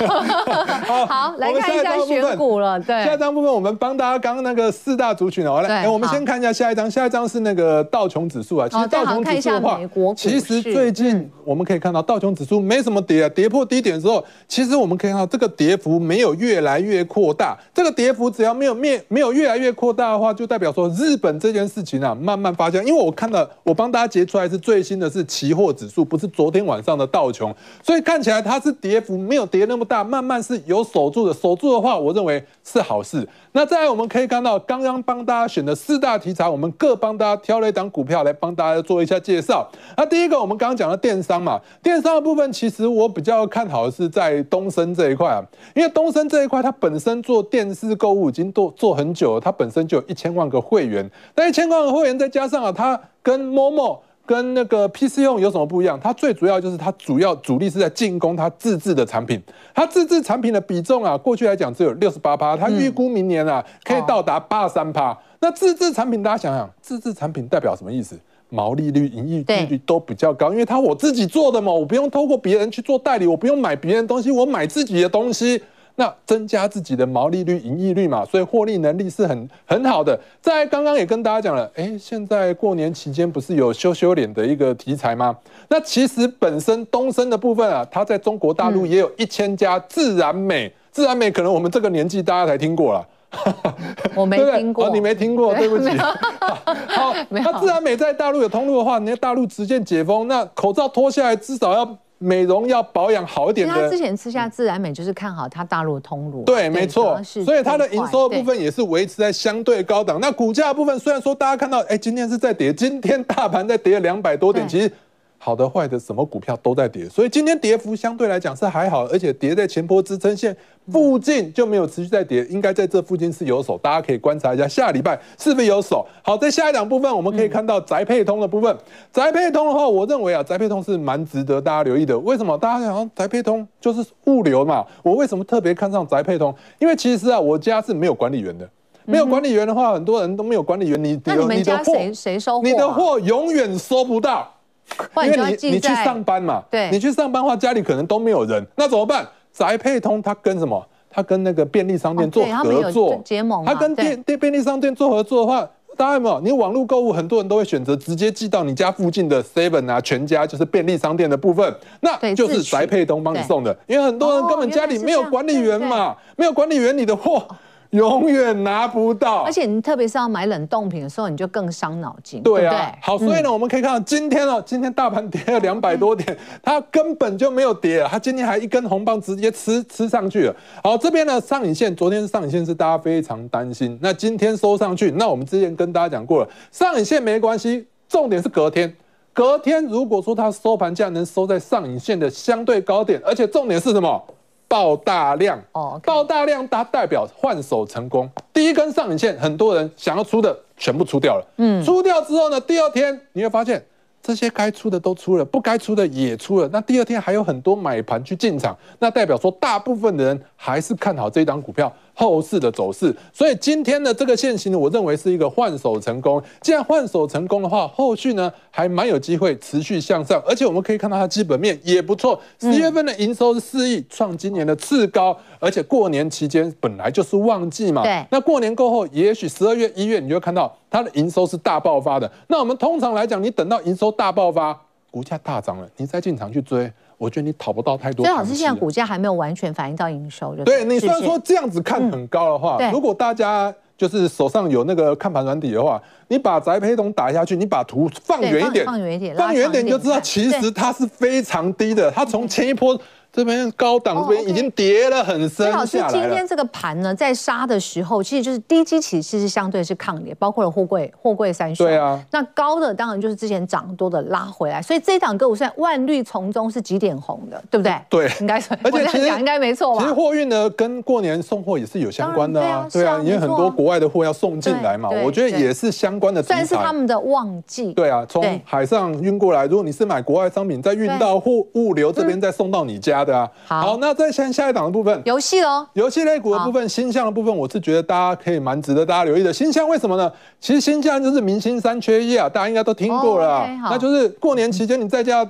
S1: 好，来看一下选股了。对，
S3: 下一张部分我们帮大家刚刚那个四大族群哦，来，我们先看一下下一张，下一张是那个道琼指数啊。其实道琼指数的话，其实最近我们可以看到道琼指数没什么跌啊，跌破低点之后，其实我们可以看到这个跌幅没有越来越扩大。这个跌幅只要没有面没有越来越扩大的话，就代表说日本这件事情啊慢慢发酵。因为我看到我帮大家截出来是最新的是期。货指数不是昨天晚上的道琼，所以看起来它是跌幅没有跌那么大，慢慢是有守住的。守住的话，我认为是好事。那再来我们可以看到，刚刚帮大家选的四大题材，我们各帮大家挑了一档股票来帮大家做一下介绍。那第一个，我们刚刚讲的电商嘛，电商的部分其实我比较看好的是在东森这一块啊，因为东森这一块它本身做电视购物已经做做很久了，它本身就有一千万个会员，那一千万个会员再加上啊，它跟 Momo。跟那个 PC 用有什么不一样？它最主要就是它主要主力是在进攻它自制的产品，它自制产品的比重啊，过去来讲只有六十八趴，它预估明年啊可以到达八十三趴。那自制产品大家想想，自制产品代表什么意思？毛利率、盈利利率都比较高，因为它我自己做的嘛，我不用透过别人去做代理，我不用买别人东西，我买自己的东西。那增加自己的毛利率、盈利率嘛，所以获利能力是很很好的。在刚刚也跟大家讲了，哎，现在过年期间不是有羞羞脸的一个题材吗？那其实本身东升的部分啊，它在中国大陆也有一千家自然美，自然美可能我们这个年纪大家才听过了，
S1: 我没 听过，
S3: 你没听过，对不起。好，那自然美在大陆有通路的话，你在大陆直接解封，那口罩脱下来至少要。美容要保养好一点的，
S1: 他之前吃下自然美就是看好它大陆通路，
S3: 对，没错，所以它的营收的部分也是维持在相对高档。那股价部分虽然说大家看到，哎，今天是在跌，今天大盘在跌了两百多点，其实。好的坏的，什么股票都在跌，所以今天跌幅相对来讲是还好，而且跌在前波支撑线附近就没有持续在跌，应该在这附近是有手，大家可以观察一下下礼拜是不是有手。好，在下一档部分我们可以看到宅配通的部分，宅配通的话，我认为啊，宅配通是蛮值得大家留意的。为什么？大家想宅配通就是物流嘛，我为什么特别看上宅配通？因为其实啊，我家是没有管理员的，没有管理员的话，很多人都没有管理员，你
S1: 那你们家谁谁收货？
S3: 你的货永远收不到。因为你你去上班嘛，对，你去上班的话，家里可能都没有人，那怎么办？宅配通它跟什么？它跟那个便利商店做合作，结盟。它跟电电便利商店做合作的话，大家有没有？你网络购物，很多人都会选择直接寄到你家附近的 Seven 啊、全家，就是便利商店的部分，那就是宅配通帮你送的。因为很多人根本家里没有管理员嘛，没有管理员，你的货。永远拿不到，
S1: 而且你特别是要买冷冻品的时候，你就更伤脑筋。
S3: 对啊，
S1: 对对
S3: 好，所以呢，嗯、我们可以看到今天哦，今天大盘跌了两百多点，嗯、它根本就没有跌，它今天还一根红棒直接吃吃上去了。好，这边呢上影线，昨天上影线是大家非常担心，那今天收上去，那我们之前跟大家讲过了，上影线没关系，重点是隔天，隔天如果说它收盘价能收在上影线的相对高点，而且重点是什么？爆大量哦，爆大量，它代表换手成功。第一根上影线，很多人想要出的全部出掉了。嗯，出掉之后呢，第二天你会发现这些该出的都出了，不该出的也出了。那第二天还有很多买盘去进场，那代表说大部分的人还是看好这一档股票。后市的走势，所以今天的这个线型呢，我认为是一个换手成功。既然换手成功的话，后续呢还蛮有机会持续向上，而且我们可以看到它基本面也不错。十月份的营收是四亿，创今年的次高，而且过年期间本来就是旺季嘛。对。那过年过后，也许十二月、一月，你就会看到它的营收是大爆发的。那我们通常来讲，你等到营收大爆发，股价大涨了，你再进场去追。我觉得你讨不到太多。
S1: 所以老师现在股价还没有完全反映到营收，就
S3: 对你虽然说这样子看很高的话，如果大家就是手上有那个看盘软体的话，你把宅配通打下去，你把图放远一点，放远一点，放远一点，你就知道其实它是非常低的，它从前一波。这边高档这边已经跌了很深，
S1: 老师，今天这个盘呢，在杀的时候，其实就是低基期，其实相对是抗跌，包括了货柜、货柜三雄。
S3: 对啊。
S1: 那高的当然就是之前涨多的拉回来，所以这一档个股现在万绿丛中是几点红的，对不对？
S3: 对，
S1: 应该是。而且其实应该没错吧？
S3: 其实货运呢，跟过年送货也是有相关的啊。对啊，因为很多国外的货要送进来嘛，我觉得也是相关的。
S1: 算是他们的旺季。
S3: 对啊，从海上运过来，如果你是买国外商品，再运到货物流这边再送到你家的啊。好，那。那再下下一档的部分，
S1: 游戏哦，
S3: 游戏类股的部分，新向的部分，我是觉得大家可以蛮值得大家留意的。新向为什么呢？其实新向就是明星三缺一啊，大家应该都听过了。Oh, okay, 那就是过年期间你在家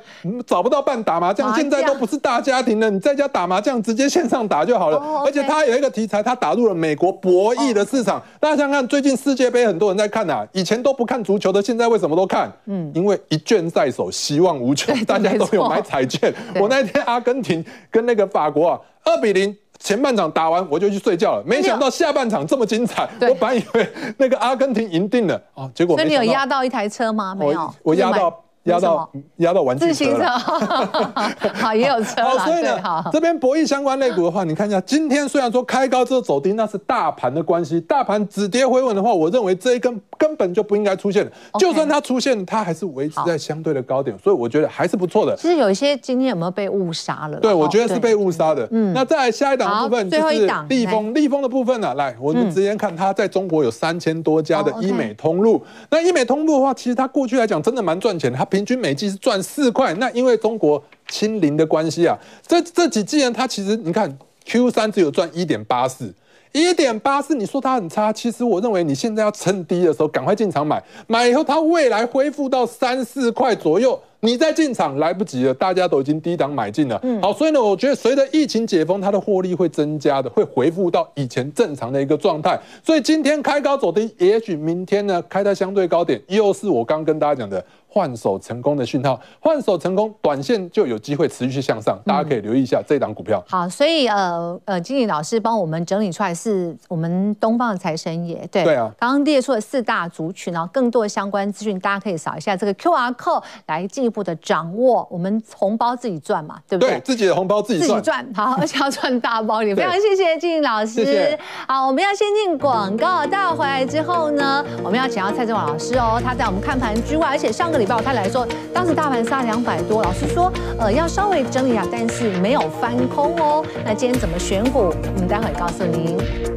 S3: 找不到伴打麻将，现在都不是大家庭了，你在家打麻将直接线上打就好了。Oh, okay. 而且它有一个题材，它打入了美国博弈的市场。Oh. 大家想想看，最近世界杯很多人在看啊，以前都不看足球的，现在为什么都看？嗯，因为一卷在手，希望无穷，大家都有买彩券。我那天阿根廷跟那个法国啊。二比零，前半场打完我就去睡觉了，没想到下半场这么精彩。我本来以为那个阿根廷赢定了哦，结果
S1: 所以你有压到一台车吗？没有，
S3: 我压到。压到压到玩具车，自行车
S1: 好，也有车好。
S3: 所以呢，这边博弈相关类股的话，你看一下，今天虽然说开高之后走低，那是大盘的关系。大盘止跌回稳的话，我认为这一根根本就不应该出现。就算它出现，它还是维持在相对的高点，所以我觉得还是不错的。
S1: 其实有一些今天有没有被误杀了？
S3: 对，我觉得是被误杀的。嗯，那再来下一档的部分就是立丰，立丰的部分呢，来，我们直接看它在中国有三千多家的医美通路。那医美通路的话，其实它过去来讲真的蛮赚钱的，它平均每季是赚四块。那因为中国清零的关系啊，这这几季呢，它其实你看 Q 三只有赚一点八四，一点八四，你说它很差，其实我认为你现在要趁低的时候赶快进场买，买以后它未来恢复到三四块左右。你再进场来不及了，大家都已经低档买进了。嗯，好，所以呢，我觉得随着疫情解封，它的获利会增加的，会恢复到以前正常的一个状态。所以今天开高走低，也许明天呢开在相对高点，又是我刚跟大家讲的。换手成功的讯号，换手成功，短线就有机会持续向上，大家可以留意一下这档股票。
S1: 好，所以呃呃，经理老师帮我们整理出来是我们东方的财神爷，对对啊，刚刚列出了四大族群，然后更多的相关资讯，大家可以扫一下这个 QR code 来进一步的掌握。我们红包自己赚嘛，对不对？
S3: 对，自己的红包自己赚，
S1: 好，而且要赚大包里。非常谢谢经理老师。谢谢。好，我们要先进广告，待会回来之后呢，我们要请到蔡振华老师哦，他在我们看盘之外，而且上个礼拜。他来说，当时大盘杀两百多，老师说，呃，要稍微整理啊，但是没有翻空哦。那今天怎么选股？我们待会告诉您。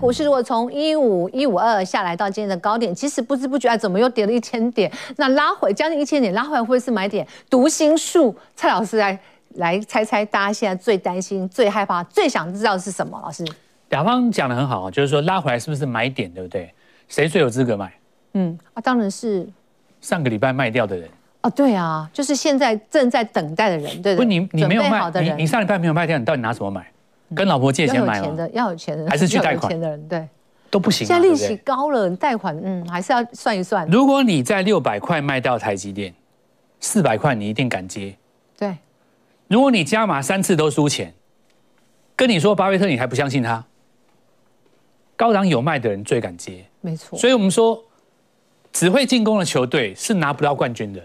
S1: 股市如果从一五一五二下来到今天的高点，其实不知不觉怎么又跌了一千点？那拉回将近一千点，拉回来会不会是买点？读心术，蔡老师来来猜猜，大家现在最担心、最害怕、最想知道的是什么？老师，
S4: 雅芳讲的很好，就是说拉回来是不是买点，对不对？谁最有资格买？
S1: 嗯啊，当然是
S4: 上个礼拜卖掉的人。
S1: 哦，对啊，就是现在正在等待的人，对不对？不，
S4: 你你没有卖，你你上礼拜没有卖掉，你到底拿什么买？跟老婆借
S1: 钱买的，要有钱的，
S4: 还是去贷款
S1: 钱的人？对，
S4: 都不行。
S1: 现在利息高了，贷款嗯，还是要算一算。
S4: 如果你在六百块卖到台积电，四百块你一定敢接。
S1: 对。
S4: 如果你加码三次都输钱，跟你说巴菲特，你还不相信他？高档有卖的人最敢接，
S1: 没错。
S4: 所以我们说，只会进攻的球队是拿不到冠军的。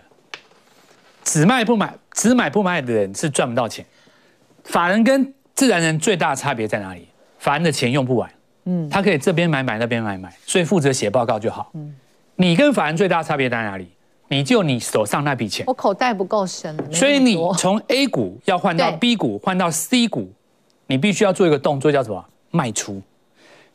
S4: 只卖不买，只买不卖的人是赚不到钱。法人跟自然人最大的差别在哪里？法人的钱用不完，嗯，他可以这边买买那边买买，所以负责写报告就好。嗯，你跟法人最大的差别在哪里？你就你手上那笔钱，
S1: 我口袋不够深，
S4: 所以你从 A 股要换到 B 股，换到 C 股，你必须要做一个动作，叫什么？卖出。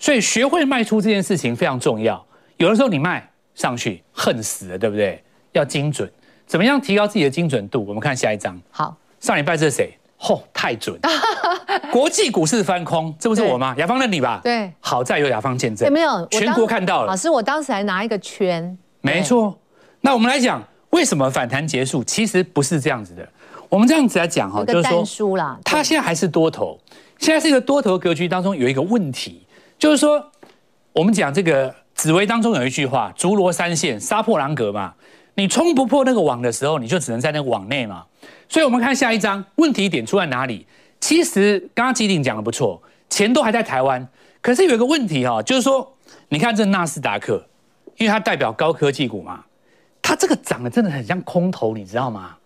S4: 所以学会卖出这件事情非常重要。有的时候你卖上去，恨死了，对不对？要精准。怎么样提高自己的精准度？我们看下一章。
S1: 好，
S4: 上礼拜这是谁？嚯、哦，太准！国际股市翻空，这不是我吗？雅芳认你吧？
S1: 对，
S4: 好在有雅芳见证。
S1: 有没有？
S4: 全国看到了。
S1: 老师，我当时还拿一个圈。
S4: 没错。那我们来讲，为什么反弹结束？其实不是这样子的。我们这样子来讲哈，就是说，它现在还是多头。现在是一个多头格局当中有一个问题，就是说，我们讲这个紫薇当中有一句话：“竹罗三线，杀破狼格”嘛。你冲不破那个网的时候，你就只能在那个网内嘛。所以，我们看下一张，问题点出在哪里？其实刚刚吉鼎讲的不错，钱都还在台湾，可是有一个问题哈，就是说，你看这纳斯达克，因为它代表高科技股嘛，它这个涨得真的很像空头，你知道吗？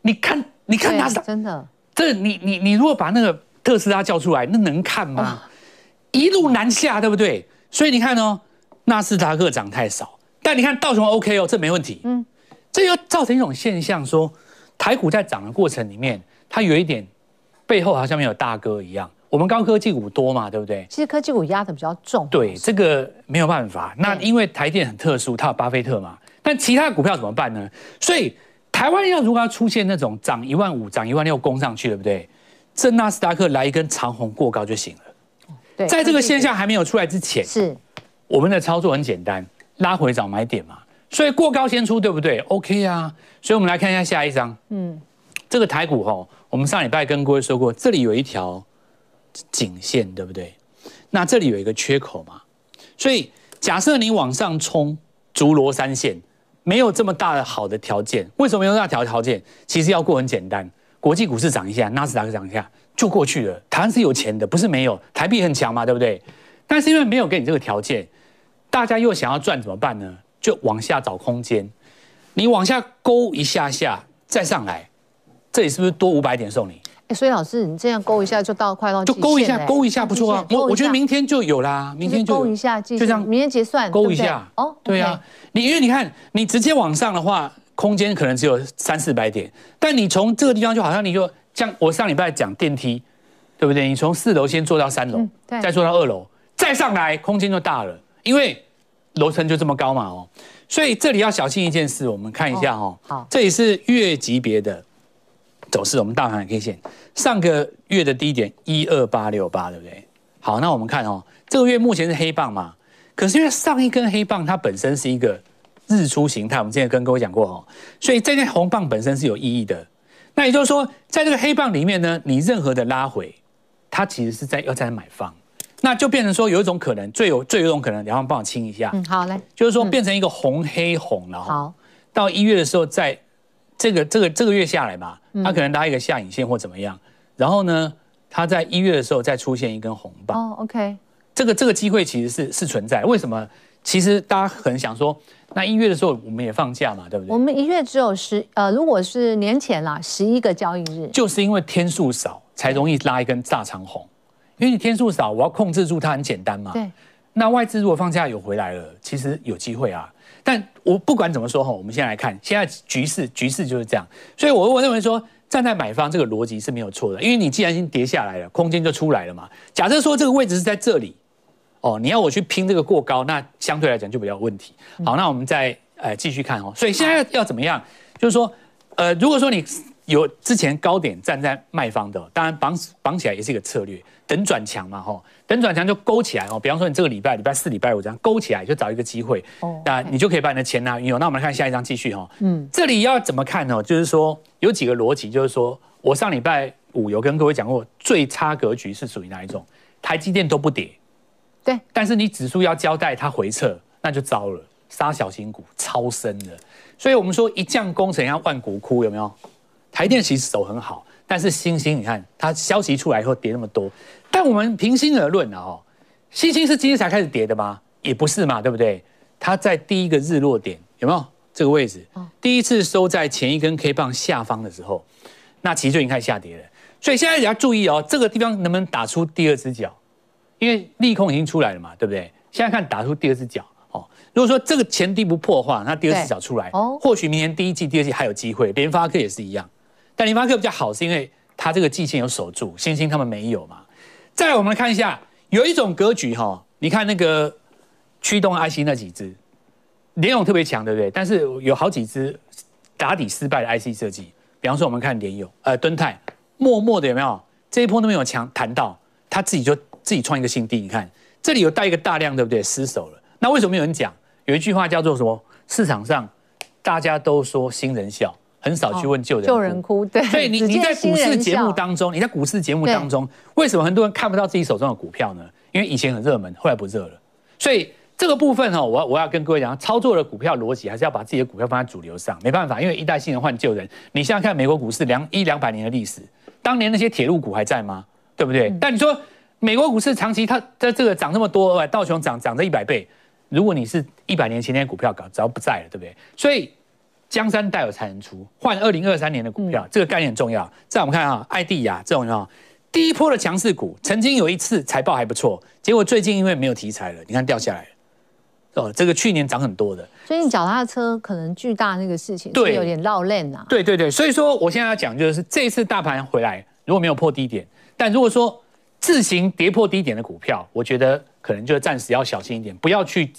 S4: 你看，你看纳斯达，
S1: 真的，
S4: 这你你你如果把那个特斯拉叫出来，那能看吗？一路南下，对不对？所以你看哦，纳斯达克涨太少，但你看道琼 OK 哦，这没问题，嗯。这又造成一种现象，说台股在涨的过程里面，它有一点背后好像没有大哥一样。我们高科技股多嘛，对不对？
S1: 其实科技股压的比较重。
S4: 对，这个没有办法。那因为台电很特殊，它有巴菲特嘛。但其他股票怎么办呢？所以台湾要如果要出现那种涨一万五、涨一万六攻上去，对不对？这纳斯达克来一根长红过高就行了。对，在这个现象还没有出来之前，是我们的操作很简单，拉回找买点嘛。所以过高先出，对不对？OK 啊。所以我们来看一下下一张。嗯，这个台股哈，我们上礼拜跟各位说过，这里有一条颈线，对不对？那这里有一个缺口嘛。所以假设你往上冲，竹罗三线，没有这么大的好的条件。为什么没有这么大条件？其实要过很简单，国际股市涨一下，纳斯达克涨一下就过去了。台湾是有钱的，不是没有，台币很强嘛，对不对？但是因为没有给你这个条件，大家又想要赚怎么办呢？就往下找空间，你往下勾一下下，再上来，这里是不是多五百点送你？
S1: 哎，所以老师，你这样勾一下就到快到，
S4: 就勾一下，勾一下不错啊。我我觉得明天就有啦，明天就
S1: 勾一下，就
S4: 这样，
S1: 明天结算
S4: 勾一下。哦，对啊，你因为你看，你直接往上的话，空间可能只有三四百点，但你从这个地方就好像你就像我上礼拜讲电梯，对不对？你从四楼先坐到三楼，再坐到二楼，再上来，空间就大了，因为。楼层就这么高嘛哦，所以这里要小心一件事，我们看一下哦。好，这里是月级别的走势，我们大盘 K 线上个月的低点一二八六八，对不对？好，那我们看哦，这个月目前是黑棒嘛，可是因为上一根黑棒它本身是一个日出形态，我们之前跟各位讲过哦，所以这根红棒本身是有意义的。那也就是说，在这个黑棒里面呢，你任何的拉回，它其实是在要在买方。那就变成说有一种可能，最有最有一种可能，然后帮我清一下。
S1: 嗯，好嘞。
S4: 就是说变成一个红黑红了。好。到一月的时候，在这个这个这个月下来嘛，它可能拉一个下影线或怎么样。然后呢，它在一月的时候再出现一根红棒。
S1: 哦，OK。
S4: 这个这个机会其实是是存在。为什么？其实大家很想说，那一月的时候我们也放假嘛，对不对？
S1: 我们一月只有十呃，如果是年前啦，十一个交易日。
S4: 就是因为天数少，才容易拉一根大长红。因为你天数少，我要控制住它很简单嘛。对。那外资如果放假有回来了，其实有机会啊。但我不管怎么说哈，我们先来看现在局势，局势就是这样。所以，我我认为说站在买方这个逻辑是没有错的，因为你既然已经跌下来了，空间就出来了嘛。假设说这个位置是在这里，哦，你要我去拼这个过高，那相对来讲就比较问题。好，那我们再呃继续看哦。所以现在要怎么样？就是说，呃，如果说你有之前高点站在卖方的，当然绑绑起来也是一个策略，等转强嘛，吼，等转强就勾起来哦。比方说你这个礼拜礼拜四、礼拜五这样勾起来，就找一个机会，哦，那你就可以把你的钱拿运用。那我们来看下一张，继续哈。嗯，这里要怎么看呢？就是说有几个逻辑，就是说我上礼拜五有跟各位讲过，最差格局是属于哪一种？台积电都不跌。
S1: 对，
S4: 但是你指数要交代它回撤，那就糟了，杀小型股超深的。所以我们说一将功成要万骨枯，有没有？台电其实手很好，但是星星你看它消息出来以后跌那么多，但我们平心而论啊，哦，欣兴是今天才开始跌的吗？也不是嘛，对不对？它在第一个日落点有没有这个位置？第一次收在前一根 K 棒下方的时候，那其实就已经开始下跌了。所以现在你要注意哦，这个地方能不能打出第二只脚？因为利空已经出来了嘛，对不对？现在看打出第二只脚哦。如果说这个前低不破的话，那第二只脚出来，哦，或许明年第一季、第二季还有机会。联发科也是一样，但联发科比较好，是因为它这个季线有守住，星星他们没有嘛。再，我们来看一下，有一种格局哈，你看那个驱动 IC 那几只，联咏特别强，对不对？但是有好几只打底失败的 IC 设计，比方说我们看联咏，呃，敦泰，默默的有没有这一波都没有强谈到，他自己就。自己创一个新低，你看这里有带一个大量，对不对？失守了。那为什么有人讲？有一句话叫做什么？市场上大家都说新人笑，很少去问旧人。旧人哭，对。所以你你在股市节目当中，你在股市节目当中，为什么很多人看不到自己手中的股票呢？因为以前很热门，后来不热了。所以这个部分哈，我我要跟各位讲，操作的股票逻辑还是要把自己的股票放在主流上。没办法，因为一代新人换旧人。你现在看美国股市两一两百年的历史，当年那些铁路股还在吗？对不对？嗯、但你说。美国股市长期它在这个涨那么多，道琼涨涨这一百倍。如果你是一百年前那些股票搞，只要不在了，对不对？所以江山代有才人出，换二零二三年的股票，这个概念很重要。再我们看啊，爱迪亚这种啊，第一波的强势股，曾经有一次财报还不错，结果最近因为没有题材了，你看掉下来了。哦，这个去年涨很多的，
S1: 所以你脚踏车可能巨大那个事情，对，有点绕链啊。
S4: 对对对，所以说我现在要讲就是这一次大盘回来，如果没有破低点，但如果说自行跌破低点的股票，我觉得可能就暂时要小心一点，不要去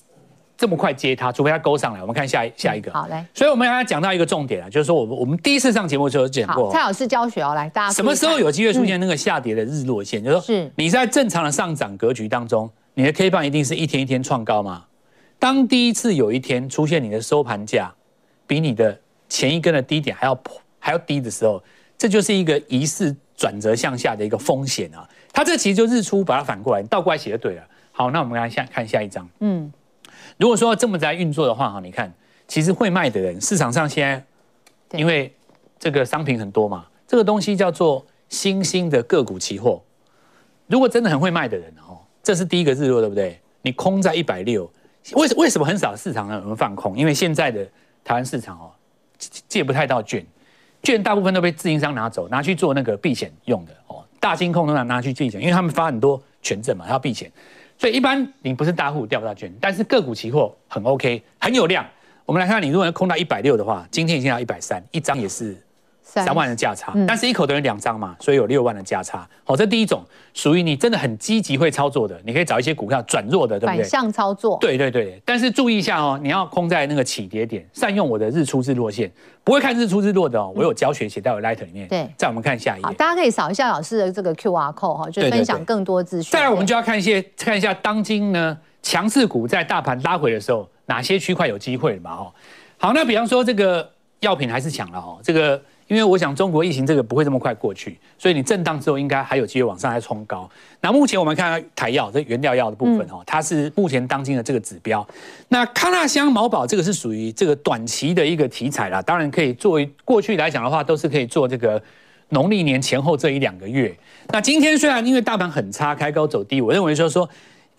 S4: 这么快接它，除非它勾上来。我们看下一下一个。
S1: 好嘞。
S4: 所以我们刚才讲到一个重点啊，就是说我们我们第一次上节目的时候讲过，
S1: 蔡老师教学哦，来大家
S4: 什么时候有机会出现那个下跌的日落线？就是说，你在正常的上涨格局当中，你的 K 棒一定是一天一天创高嘛。当第一次有一天出现你的收盘价比你的前一根的低点还要还要低的时候，这就是一个疑似转折向下的一个风险啊。它这其实就日出，把它反过来，倒过来写就对了。好，那我们来下看下一张。嗯，如果说这么在运作的话，哈，你看，其实会卖的人，市场上现在因为这个商品很多嘛，这个东西叫做新兴的个股期货。如果真的很会卖的人，哦，这是第一个日落，对不对？你空在一百六，为什为什么很少市场上有人放空？因为现在的台湾市场哦，借不太到券，券大部分都被自营商拿走，拿去做那个避险用的哦。大金控都拿拿去避险，因为他们发很多权证嘛，他要避险，所以一般你不是大户掉不到券，但是个股期货很 OK，很有量。我们来看，你如果要空到一百六的话，今天已经到一百三，一张也是。三万的价差，但是一口等于两张嘛，所以有六万的价差。好，这第一种属于你真的很积极会操作的，你可以找一些股票转弱的，对不对？
S1: 反向操作。
S4: 对对对，但是注意一下哦，你要空在那个起跌点，善用我的日出日落线。不会看日出日落的哦，我有教学写在我 Light 里面。对，再我们看下一页。
S1: 大家可以扫一下老师的这个 QR code 哈，就分享更多资讯。
S4: 再来，我们就要看一些看一下当今呢强势股在大盘拉回的时候，哪些区块有机会嘛？哦，好，那比方说这个药品还是强了哦，这个。因为我想中国疫情这个不会这么快过去，所以你震荡之后应该还有机会往上来冲高。那目前我们看台药这原料药的部分哦，它是目前当今的这个指标。那康纳香毛宝这个是属于这个短期的一个题材啦，当然可以作为过去来讲的话，都是可以做这个农历年前后这一两个月。那今天虽然因为大盘很差，开高走低，我认为就是说。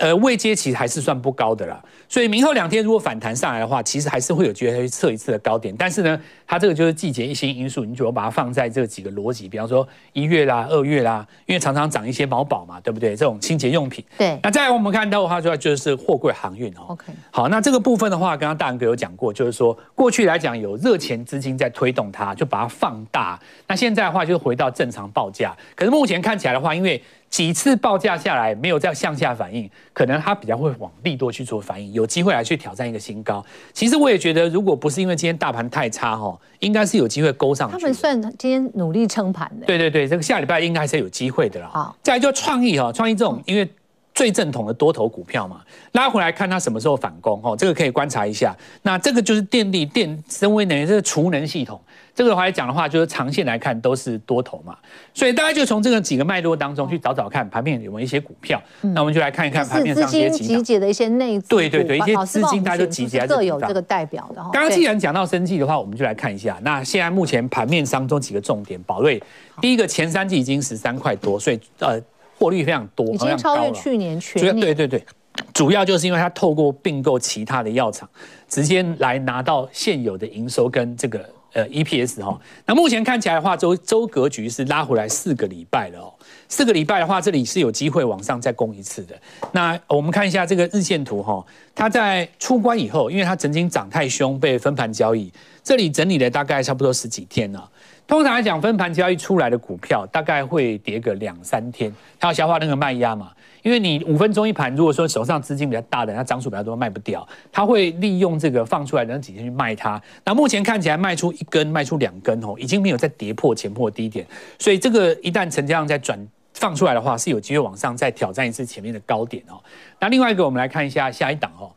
S4: 呃，位阶其实还是算不高的啦，所以明后两天如果反弹上来的话，其实还是会有机会去测一次的高点。但是呢，它这个就是季节一些因素，你就要把它放在这几个逻辑，比方说一月啦、二月啦，因为常常涨一些毛宝嘛，对不对？这种清洁用品。
S1: 对。那
S4: 再来我们看到的话，就就是货柜航运哦。OK。好，那这个部分的话，刚刚大仁哥有讲过，就是说过去来讲有热钱资金在推动它，就把它放大。那现在的话，就回到正常报价。可是目前看起来的话，因为几次报价下来没有再向下反应，可能它比较会往利多去做反应，有机会来去挑战一个新高。其实我也觉得，如果不是因为今天大盘太差哈，应该是有机会勾上去。
S1: 他们算今天努力撑盘的。
S4: 对对对，这个下礼拜应该还是有机会的啦。
S1: 好，
S4: 再来就创意哈，创意这种因为。最正统的多头股票嘛，拉回来看它什么时候反攻哦，这个可以观察一下。那这个就是电力、电、生威能源这个储能系统，这个的话来讲的话，就是长线来看都是多头嘛。所以大家就从这个几个脉络当中去找找看盘面有没有一些股票。那我们就来看一看盘面上一些
S1: 集结的一些内资。
S4: 对对对，一些资金大家就集结在这
S1: 各有这个代表的。
S4: 刚刚既然讲到生计的话，我们就来看一下。那现在目前盘面当中几个重点，宝瑞第一个前三季已经十三块多，所以呃。获利非常多，
S1: 已经超越去年全年。
S4: 对对对，主要就是因为它透过并购其他的药厂，直接来拿到现有的营收跟这个呃 EPS 哈。那目前看起来的话，周周格局是拉回来四个礼拜了哦。四个礼拜的话，这里是有机会往上再攻一次的。那我们看一下这个日线图哈，它在出关以后，因为它曾经涨太凶，被分盘交易，这里整理了大概差不多十几天了。通常来讲，分盘交易出来的股票大概会跌个两三天，它要消化那个卖压嘛。因为你五分钟一盘，如果说手上资金比较大的，它张数比较多，卖不掉，它会利用这个放出来的那几天去卖它。那目前看起来卖出一根，卖出两根哦，已经没有再跌破前破低点，所以这个一旦成交量再转。放出来的话是有机会往上再挑战一次前面的高点哦。那另外一个，我们来看一下下一档哦。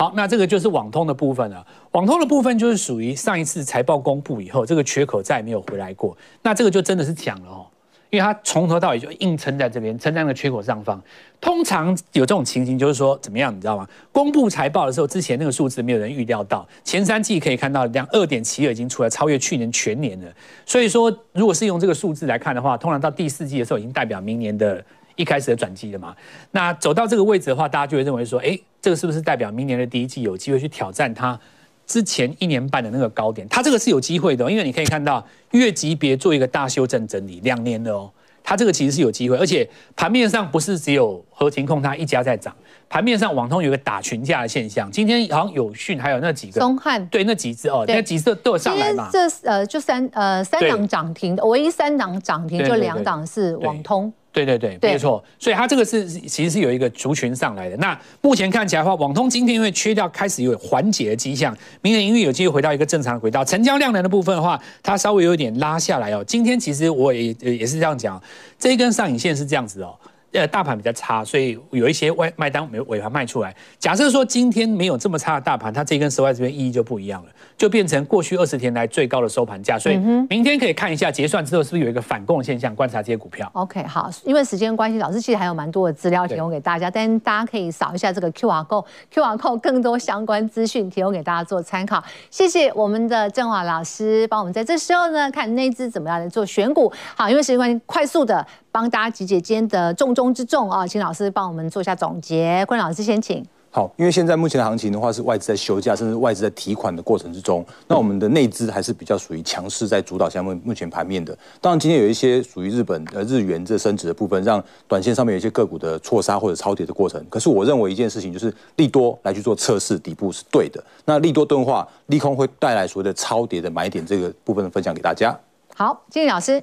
S4: 好，那这个就是网通的部分了。网通的部分就是属于上一次财报公布以后，这个缺口再也没有回来过。那这个就真的是强了哦。因为它从头到尾就硬撑在这边，撑在那个缺口上方。通常有这种情形，就是说怎么样，你知道吗？公布财报的时候，之前那个数字没有人预料到，前三季可以看到量二点七二已经出来，超越去年全年了。所以说，如果是用这个数字来看的话，通常到第四季的时候，已经代表明年的一开始的转机了嘛。那走到这个位置的话，大家就会认为说，哎，这个是不是代表明年的第一季有机会去挑战它？之前一年半的那个高点，它这个是有机会的，因为你可以看到月级别做一个大修正整理，两年的哦，它这个其实是有机会，而且盘面上不是只有合勤控它一家在涨，盘面上网通有一个打群架的现象，今天好像有讯还有那几个
S1: 松汉。
S4: 对那几只哦，那几只都有上来嘛，
S1: 这呃就三呃三档涨停的，唯一三档涨停就两档是网通。对
S4: 对对，没错，所以它这个是其实是有一个族群上来的。那目前看起来的话，网通今天因为缺掉，开始有缓解的迹象，明年因为有机会回到一个正常的轨道。成交量能的部分的话，它稍微有一点拉下来哦。今天其实我也也是这样讲，这一根上影线是这样子哦。呃，大盘比较差，所以有一些外卖单没尾盘卖出来。假设说今天没有这么差的大盘，它这一根收在这边意义就不一样了，就变成过去二十天来最高的收盘价。所以明天可以看一下结算之后是不是有一个反攻的现象，观察这些股票。
S1: OK，好，因为时间关系，老师其实还有蛮多的资料提供给大家，但大家可以扫一下这个 QR code，QR code 更多相关资讯提供给大家做参考。谢谢我们的振华老师帮我们在这时候呢看内资怎么样来做选股。好，因为时间关系，快速的。帮大家集结今天的重中之重啊，请老师帮我们做一下总结。坤老师先请。
S2: 好，因为现在目前的行情的话，是外资在休假，甚至外资在提款的过程之中。那我们的内资还是比较属于强势，在主导下目目前盘面的。当然，今天有一些属于日本呃日元这升值的部分，让短线上面有一些个股的错杀或者超跌的过程。可是我认为一件事情就是利多来去做测试底部是对的。那利多钝化，利空会带来所谓的超跌的买点，这个部分的分享给大家。
S1: 好，金老师。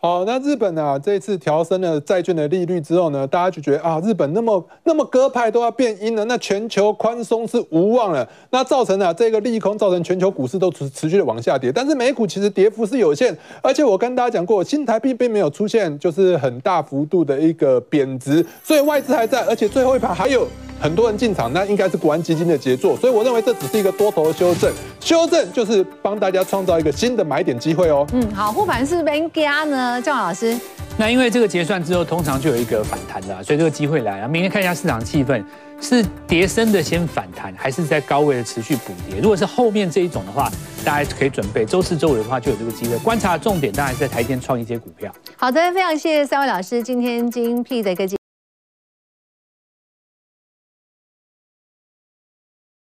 S3: 好，那日本啊，这一次调升了债券的利率之后呢，大家就觉得啊，日本那么那么鸽派都要变鹰了，那全球宽松是无望了，那造成了这个利空，造成全球股市都持持续的往下跌，但是美股其实跌幅是有限，而且我跟大家讲过，新台币并没有出现就是很大幅度的一个贬值，所以外资还在，而且最后一盘还有。很多人进场，那应该是国安基金的杰作，所以我认为这只是一个多头的修正，修正就是帮大家创造一个新的买点机会哦。
S1: 嗯，好，护盘是不是加呢？振华老师，
S4: 那因为这个结算之后，通常就有一个反弹的，所以这个机会来了。明天看一下市场气氛，是跌升的先反弹，还是在高位的持续补跌？如果是后面这一种的话，大家可以准备周四、周五的话就有这个机会。观察重点当然是在台电创一些股票。
S1: 好的，非常谢谢三位老师今天精辟的一个。